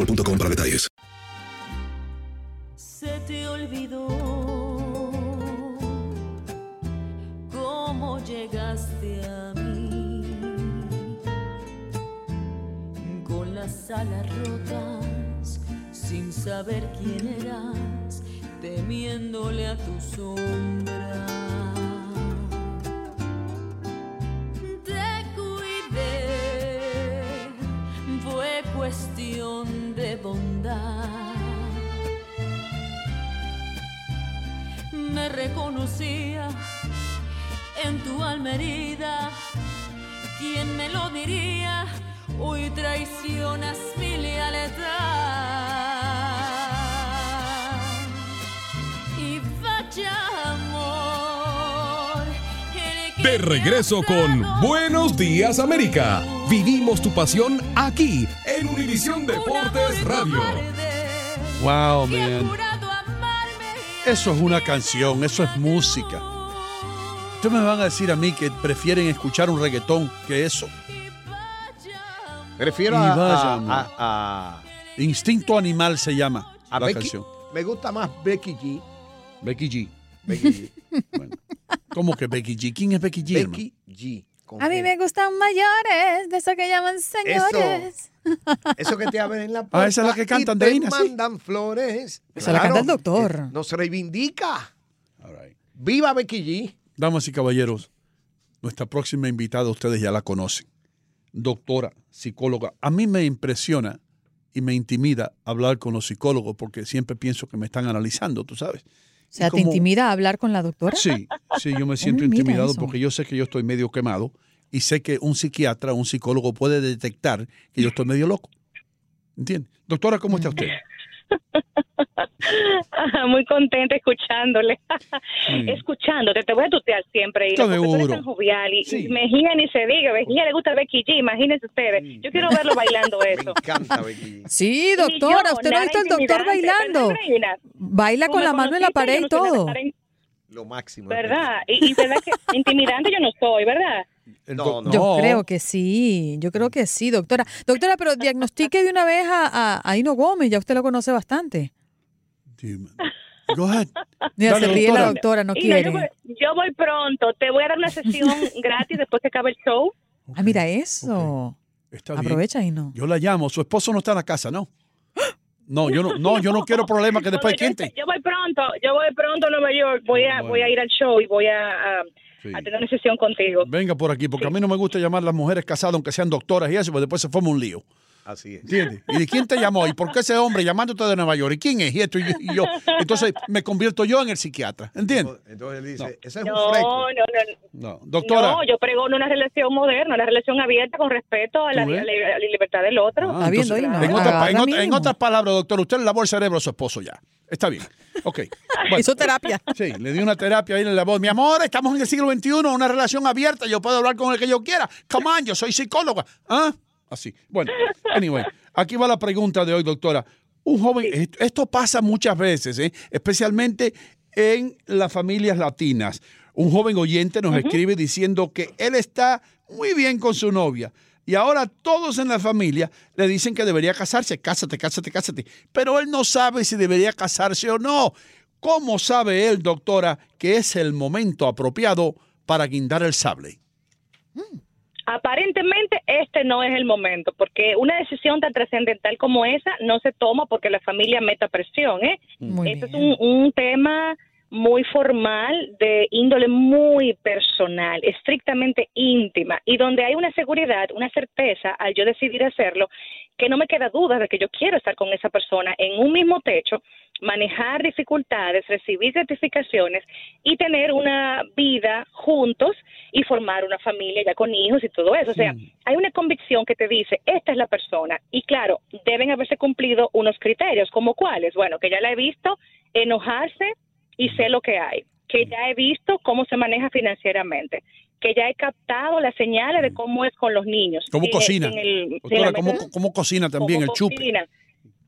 boostmobile.com para detalles. Se te olvidó cómo llegaste a mí con las alas rotas, sin saber quién eras, temiéndole a tu sombra. Me reconocía en tu alma herida. ¿Quién me lo diría? Hoy traicionas mi lealtad. De regreso con Buenos Días América. Vivimos tu pasión aquí en Univisión Deportes Radio. Wow, man. Eso es una canción, eso es música. Ustedes me van a decir a mí que prefieren escuchar un reggaetón que eso. Prefiero a, vaya, a- man. a- a- Instinto Animal se llama a la Becky- canción. Me gusta más Becky G. Becky G. Becky G. ¿Cómo que Becky G? ¿Quién es Becky G? hermano? Becky G. A mí G. me gustan mayores, de eso que llaman señores. Eso que te abren en la puerta. Ah, esa es la que cantan te de Ina, sí. mandan flores. Esa la canta el doctor. eh, Nos reivindica. Viva Becky G. Damas y caballeros, nuestra próxima invitada ustedes ya la conocen. Doctora, psicóloga. A mí me impresiona y me intimida hablar con los psicólogos porque siempre pienso que me están analizando, tú sabes. O sea, Y ¿te como- intimida hablar con la doctora? Sí, sí, yo me siento intimidado eso. porque yo sé que yo estoy medio quemado y sé que un psiquiatra, un psicólogo puede detectar que yo estoy medio loco. ¿Entiende? Doctora, ¿cómo está usted? Muy contenta escuchándole. Escuchándote, te voy a tutear siempre. Y tú tan jovial. Y, Sí. y Mejía ni se diga. Mejía le gusta Becky G. Imagínense ustedes. Yo quiero verlo bailando eso. encanta Becky G. Sí, doctora, yo, ¿usted no ha visto al doctor bailando? Baila con la mano en la pared y no todo. Lo máximo. ¿Verdad? Y, y verdad que intimidante yo no soy, ¿verdad? No, no. Yo creo que sí, yo creo que sí, doctora. Doctora, pero diagnostique de una vez a, a, a Hino Gómez, ya usted lo conoce bastante. Go ahead. Mira, Dale, se ríe la doctora. doctora, no Y no, yo, quiere. voy, yo voy pronto. Te voy a dar una sesión gratis después que acabe el show. Ah, mira eso. Está bien. Aprovecha y no. Yo la llamo, su esposo no está en la casa, ¿no? No, yo no, no, yo no quiero problemas que después No, yo, voy pronto, yo voy pronto a Nueva York. Voy a, voy a ir al show y voy a, a- Sí. a tener una sesión contigo. Venga por aquí, porque a mí no me gusta llamar a las mujeres casadas, aunque sean doctoras y eso, porque después se forma un lío. Así es. ¿Entiendes? ¿Y de quién te llamó? ¿Y por qué ese hombre llamándote de Nueva York? ¿Y quién es? Y esto y yo. y yo. Entonces me convierto yo en el psiquiatra. ¿Entiendes? Entonces él dice, ese es No, un fresco. no, no. No, doctora. No, yo pregono una relación moderna, una relación abierta con respeto a la, libertad del otro. Ah, entonces, en, otras en otra- en otras palabras, doctor, usted lavó el cerebro a su esposo ya. Está bien. Ok. Hizo terapia. Sí, le di una terapia ahí en la voz. Mi amor, estamos en el siglo XXI, una relación abierta. Yo puedo hablar con el que yo quiera. Come on, yo soy psicóloga. ¿Ah? Así. Bueno, anyway, aquí va la pregunta de hoy, doctora. Un joven, esto, esto pasa muchas veces, ¿eh? especialmente en las familias latinas. Un joven oyente nos escribe diciendo que él está muy bien con su novia. Y ahora todos en la familia le dicen que debería casarse. Cásate, cásate, cásate. Pero él no sabe si debería casarse o no. ¿Cómo sabe él, doctora, que es el momento apropiado para guindar el sable? Aparentemente este no es el momento, porque una decisión tan trascendental como esa no se toma porque la familia meta presión, ¿eh? Muy Este es un, un tema muy formal, de índole muy personal, estrictamente íntima, y donde hay una seguridad, una certeza al yo decidir hacerlo, que no me queda duda de que yo quiero estar con esa persona en un mismo techo, manejar dificultades, recibir gratificaciones y tener una vida juntos y formar una familia ya con hijos y todo eso. O sea, hay una convicción que te dice, esta es la persona. Y claro, deben haberse cumplido unos criterios, como cuáles. Bueno, que ya la he visto enojarse y sé lo que hay, que ya he visto cómo se maneja financieramente, que ya he captado las señales de cómo es con los niños. ¿Cómo En el- cocina? en el- Doctora, ¿cómo, cómo cocina también el chupe? cocina.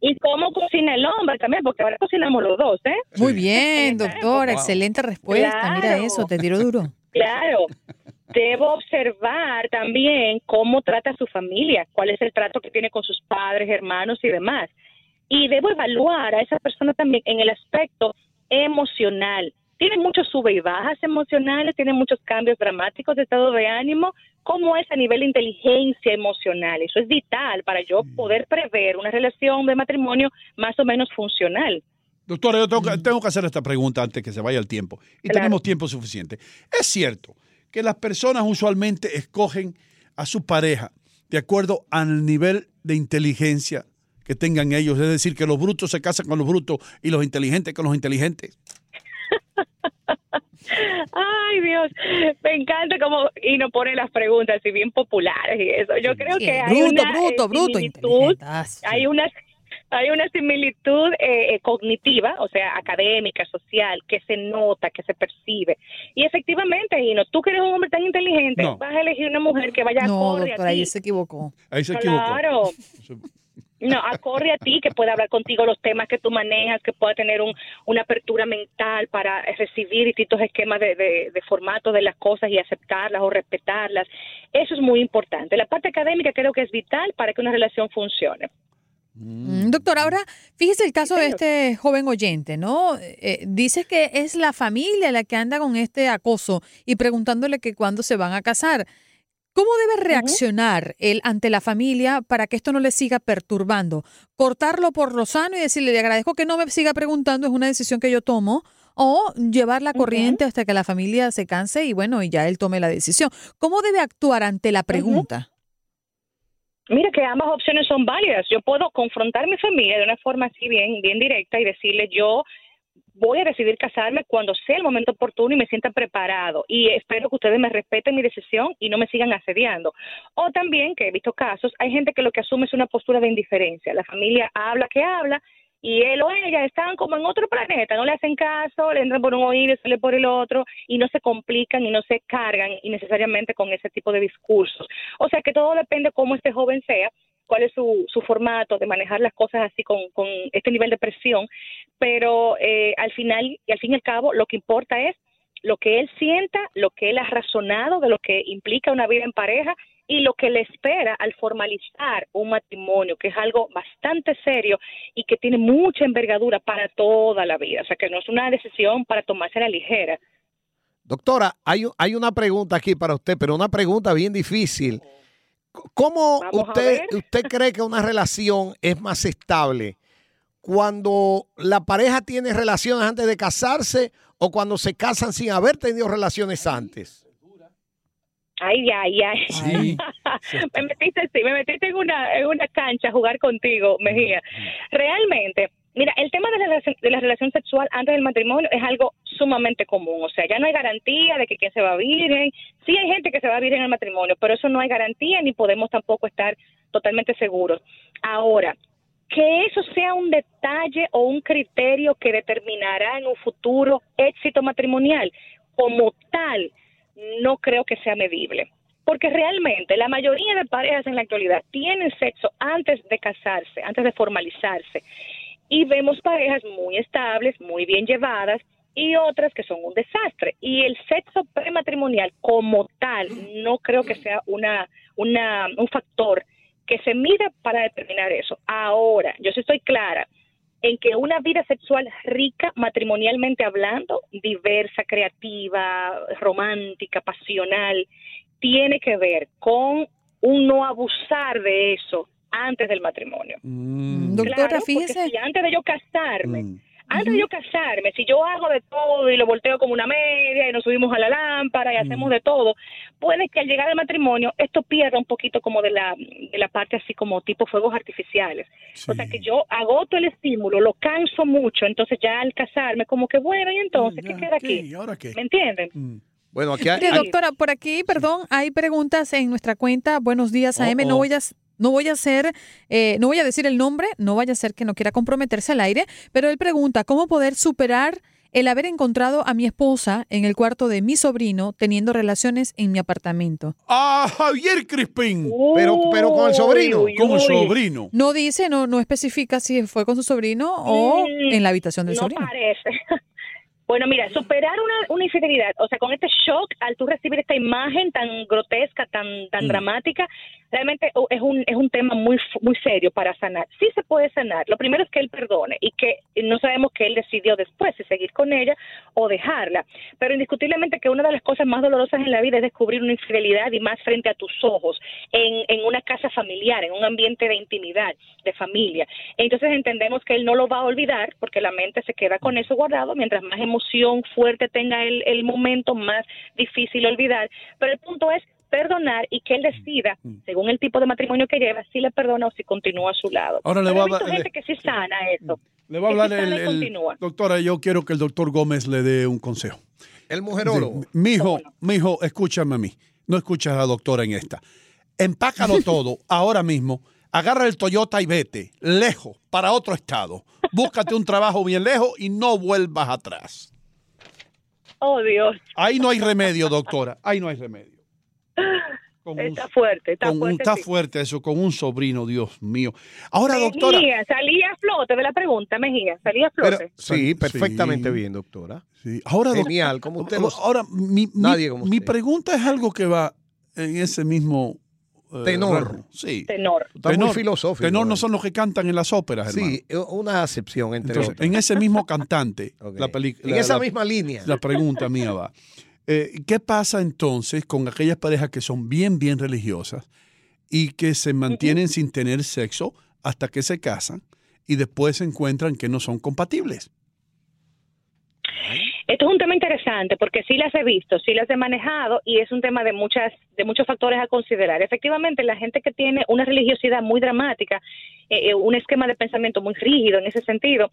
Y cómo cocina el hombre también, porque ahora cocinamos los dos, ¿eh? Muy bien, doctora. Wow. Excelente respuesta. Mira Claro. eso, te tiro duro. Claro. Debo observar también cómo trata a su familia, cuál es el trato que tiene con sus padres, hermanos y demás. Y debo evaluar a esa persona también en el aspecto emocional. Tiene muchos sube y bajas emocionales, tiene muchos cambios dramáticos de estado de ánimo. ¿Cómo es a nivel de inteligencia emocional? Eso es vital para yo poder prever una relación de matrimonio más o menos funcional. Doctora, yo tengo, que- tengo que hacer esta pregunta antes que se vaya el tiempo. Y Claro. tenemos tiempo suficiente. Es cierto que las personas usualmente escogen a su pareja de acuerdo al nivel de inteligencia que tengan ellos. Es decir, que los brutos se casan con los brutos y los inteligentes con los inteligentes. Ay, Dios, me encanta cómo y nos pone las preguntas así bien populares y eso. Yo creo Sí, que hay bruto, una bruto, eh, bruto, similitud, hay una hay una similitud eh, eh, cognitiva, o sea, académica, social, que se nota, que se percibe. Y efectivamente, Gino, tú que eres un hombre tan inteligente, No. vas a elegir una mujer que vaya No, doctora, a ti. ahí se equivocó. Ahí se equivocó. Claro. No, acorde a ti, que pueda hablar contigo los temas que tú manejas, que pueda tener un, una apertura mental para eh, recibir distintos esquemas de, de, de formato de las cosas y aceptarlas o respetarlas. Eso es muy importante. La parte académica creo que es vital para que una relación funcione. Mm, Doctor, ahora fíjese el caso de este joven oyente, ¿no? Eh, dice que es la familia la que anda con este acoso y preguntándole que cuándo se van a casar. ¿Cómo debe reaccionar él ante la familia para que esto no le siga perturbando? ¿Cortarlo por lo sano y decirle, le agradezco que no me siga preguntando, es una decisión que yo tomo? ¿O llevar la corriente hasta que la familia se canse y bueno, y ya él tome la decisión? ¿Cómo debe actuar ante la pregunta? Mira que ambas opciones son válidas. Yo puedo confrontar a mi familia de una forma así bien, bien directa y decirle yo voy a decidir casarme cuando sea el momento oportuno y me sienta preparado y espero que ustedes me respeten mi decisión y no me sigan asediando. O también, que he visto casos, hay gente que lo que asume es una postura de indiferencia. La familia habla que habla y él o ella están como en otro planeta, no le hacen caso, le entran por un oído y sale por el otro y no se complican y no se cargan innecesariamente con ese tipo de discursos. O sea que todo depende cómo este joven sea, cuál es su, su formato de manejar las cosas así con, con este nivel de presión, pero eh, al final y al fin y al cabo lo que importa es lo que él sienta, lo que él ha razonado de lo que implica una vida en pareja y lo que le espera al formalizar un matrimonio, que es algo bastante serio y que tiene mucha envergadura para toda la vida. O sea, que no es una decisión para tomarse la ligera. Doctora, hay, hay una pregunta aquí para usted, pero una pregunta bien difícil. ¿Cómo Vamos usted, usted cree que una relación es más estable? ¿Cuando la pareja tiene relaciones antes de casarse o cuando se casan sin haber tenido relaciones antes? Ay, ay, ay. Sí. me metiste, sí, me metiste en una, en una cancha a jugar contigo, Mejía. Realmente, mira, el tema de la, de la relación sexual antes del matrimonio es algo sumamente común. O sea, ya no hay garantía de que quien se va virgen. Sí hay gente que se va virgen al matrimonio, pero eso no hay garantía ni podemos tampoco estar totalmente seguros. Ahora, que eso sea un detalle o un criterio que determinará en un futuro éxito matrimonial, como tal, no creo que sea medible. Porque realmente la mayoría de parejas en la actualidad tienen sexo antes de casarse, antes de formalizarse. Y vemos parejas muy estables, muy bien llevadas y otras que son un desastre. Y el sexo prematrimonial como tal no creo que sea una, una, un factor que se mida para determinar eso. Ahora, yo sí estoy clara en que una vida sexual rica matrimonialmente hablando, diversa, creativa, romántica, pasional, tiene que ver con un no abusar de eso antes del matrimonio. Doctora, Claro, porque fíjese. si antes de yo casarme, Mm. antes de yo casarme, si yo hago de todo y lo volteo como una media y nos subimos a la lámpara y hacemos de todo, puede que al llegar al matrimonio esto pierda un poquito como de la, de la parte así como tipo fuegos artificiales. O sea que yo agoto el estímulo, lo canso mucho, entonces ya al casarme como que bueno, y entonces, ¿qué queda aquí? ¿Y ahora qué? ¿Me entienden? Bueno, aquí Mire, doctora, por aquí, perdón, hay preguntas en nuestra cuenta. Buenos días, Oh, AM. No oh. voy a, no voy a hacer, eh, no voy a decir el nombre, no vaya a ser que no quiera comprometerse al aire, pero él pregunta cómo poder superar el haber encontrado a mi esposa en el cuarto de mi sobrino teniendo relaciones en mi apartamento. ¡Ah, Javier Crispín! Pero, pero con el sobrino. Con el sobrino. No dice, no, no especifica si fue con su sobrino o Mm, en la habitación del no sobrino. parece. Bueno, mira, superar una, una infidelidad, o sea, con este shock al tú recibir esta imagen tan grotesca, tan tan Mm. dramática, realmente oh, es un es un tema muy muy serio para sanar. Sí se puede sanar. Lo primero es que él perdone y que no sabemos que él decidió después si seguir con ella o dejarla. Pero indiscutiblemente que una de las cosas más dolorosas en la vida es descubrir una infidelidad y más frente a tus ojos, en, en una casa familiar, en un ambiente de intimidad, de familia. Entonces entendemos que él no lo va a olvidar porque la mente se queda con eso guardado. Mientras más emoción fuerte tenga el, el momento, más difícil olvidar. Pero el punto es perdonar y que él decida, según el tipo de matrimonio que lleva, si le perdona o si continúa a su lado. Ahora le voy a dar- gente que sí sana eso. Le voy a hablar el, doctora, yo quiero que el doctor Gómez le dé un consejo. El mujerólogo. Mi hijo, mi hijo, escúchame a mí. No escuchas a la doctora en esta. Empácalo todo ahora mismo. Agarra el Toyota y vete lejos para otro estado. Búscate un trabajo bien lejos y no vuelvas atrás. Oh, Dios. Ahí no hay remedio, doctora. Ahí no hay remedio. Está fuerte, está Con un- fuerte. está sí. fuerte eso, con un sobrino, Dios mío. Ahora, Mejía, doctora. salía a flote de la pregunta, Mejía, salía a Pero, flote. sí, perfectamente bien, doctora. Ahora, doc- Genial, como usted lo Ahora, mi, mi- Nadie como mi usted. pregunta es algo que va en ese mismo eh, Tenor. rango. Sí. Tenor. Está muy filosófico, Tenor no eh. son los que cantan en las óperas, hermano. Sí, una acepción entre Entonces, otros. en ese mismo cantante, la peli- En la- esa la- misma línea. La pregunta mía va. Eh, ¿Qué pasa entonces con aquellas parejas que son bien, bien religiosas y que se mantienen sin tener sexo hasta que se casan y después se encuentran que no son compatibles? Esto es un tema interesante porque sí las he visto, sí las he manejado y es un tema de muchas de muchos factores a considerar. Efectivamente, la gente que tiene una religiosidad muy dramática, eh, eh, un esquema de pensamiento muy rígido en ese sentido,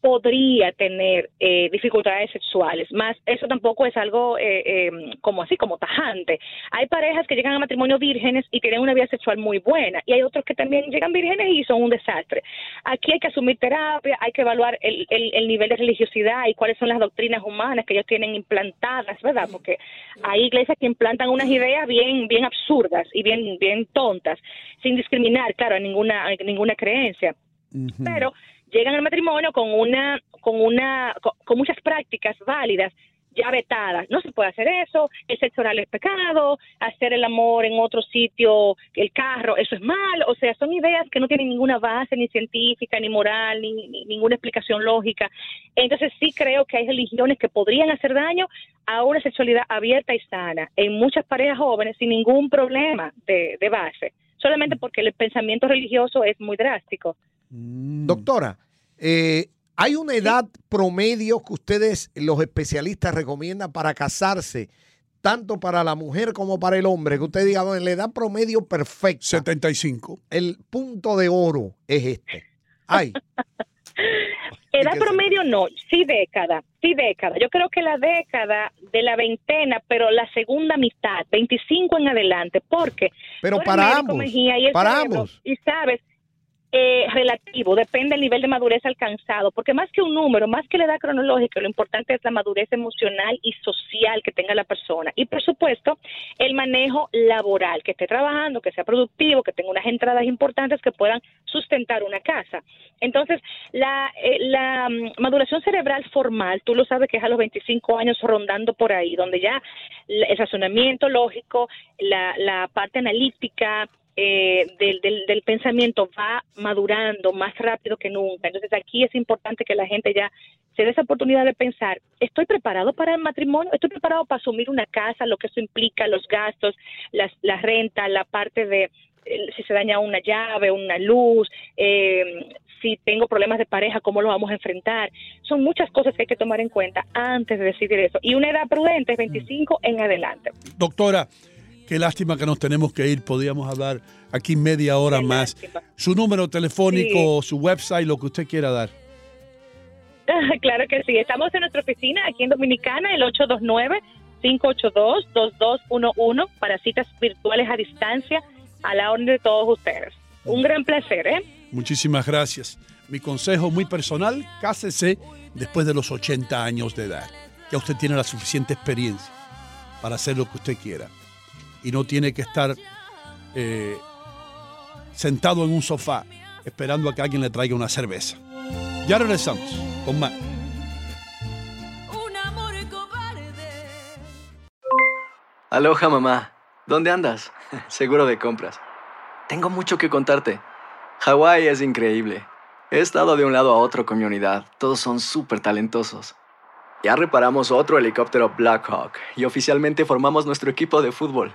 podría tener eh, dificultades sexuales. Más, eso tampoco es algo eh, eh, como así, como tajante. Hay parejas que llegan a matrimonio vírgenes y tienen una vida sexual muy buena y hay otros que también llegan vírgenes y son un desastre. Aquí hay que asumir terapia, hay que evaluar el, el- el nivel de religiosidad y cuáles son las doctrinas humanas que ellos tienen implantadas, ¿verdad? Porque hay iglesias que implantan unas ideas bien, bien absurdas y bien, bien tontas, sin discriminar, claro, a ninguna, a ninguna creencia pero llegan al matrimonio con una con una con, con muchas prácticas válidas ya vetadas. No se puede hacer eso, el sexo oral es pecado, hacer el amor en otro sitio, el carro, eso es mal. O sea, son ideas que no tienen ninguna base ni científica, ni moral, ni, ni ninguna explicación lógica. Entonces sí creo que hay religiones que podrían hacer daño a una sexualidad abierta y sana en muchas parejas jóvenes sin ningún problema de, de base, solamente porque el pensamiento religioso es muy drástico. Doctora, eh, ¿hay una edad promedio que ustedes, los especialistas, recomiendan para casarse tanto para la mujer como para el hombre, que usted diga, bueno, la edad promedio perfecta. 75. El punto de oro es este. Ay. Edad promedio no, sí década, sí década. Yo creo que la década de la veintena, pero la segunda mitad, 25 en adelante, porque Pero para ambos, Mejía, y el para cerebro, ambos. Y sabes, eh, relativo, depende del nivel de madurez alcanzado, porque más que un número, más que la edad cronológica, lo importante es la madurez emocional y social que tenga la persona. Y por supuesto, el manejo laboral, que esté trabajando, que sea productivo, que tenga unas entradas importantes que puedan sustentar una casa. Entonces, la, eh, la mm, maduración cerebral formal, tú lo sabes que es a los 25 años rondando por ahí, donde ya el razonamiento lógico, la, la parte analítica, eh, del, del, del pensamiento va madurando más rápido que nunca. Entonces aquí es importante que la gente ya se dé esa oportunidad de pensar, ¿estoy preparado para el matrimonio? ¿Estoy preparado para asumir una casa, lo que eso implica, los gastos, las, la renta, la parte de eh, si se daña una llave, una luz, eh, si tengo problemas de pareja, cómo lo vamos a enfrentar? Son muchas cosas que hay que tomar en cuenta antes de decidir eso. Y una edad prudente es 25 en adelante. Doctora, qué lástima que nos tenemos que ir. Podríamos hablar aquí media hora más. Su número telefónico, su website, lo que usted quiera dar. Claro que sí. Estamos en nuestra oficina aquí en Dominicana, el 829-582-2211 para citas virtuales a distancia a la orden de todos ustedes. Un gran placer, ¿eh? Muchísimas gracias. Mi consejo muy personal, cásese después de los 80 años de edad. Ya usted tiene la suficiente experiencia para hacer lo que usted quiera. Y no tiene que estar eh, sentado en un sofá esperando a que alguien le traiga una cerveza. Ya regresamos con más. Aloha mamá, ¿dónde andas? Seguro de compras. Tengo mucho que contarte. Hawái es increíble. He estado de un lado a otro con mi unidad. Todos son súper talentosos. Ya reparamos otro helicóptero Blackhawk y oficialmente formamos nuestro equipo de fútbol.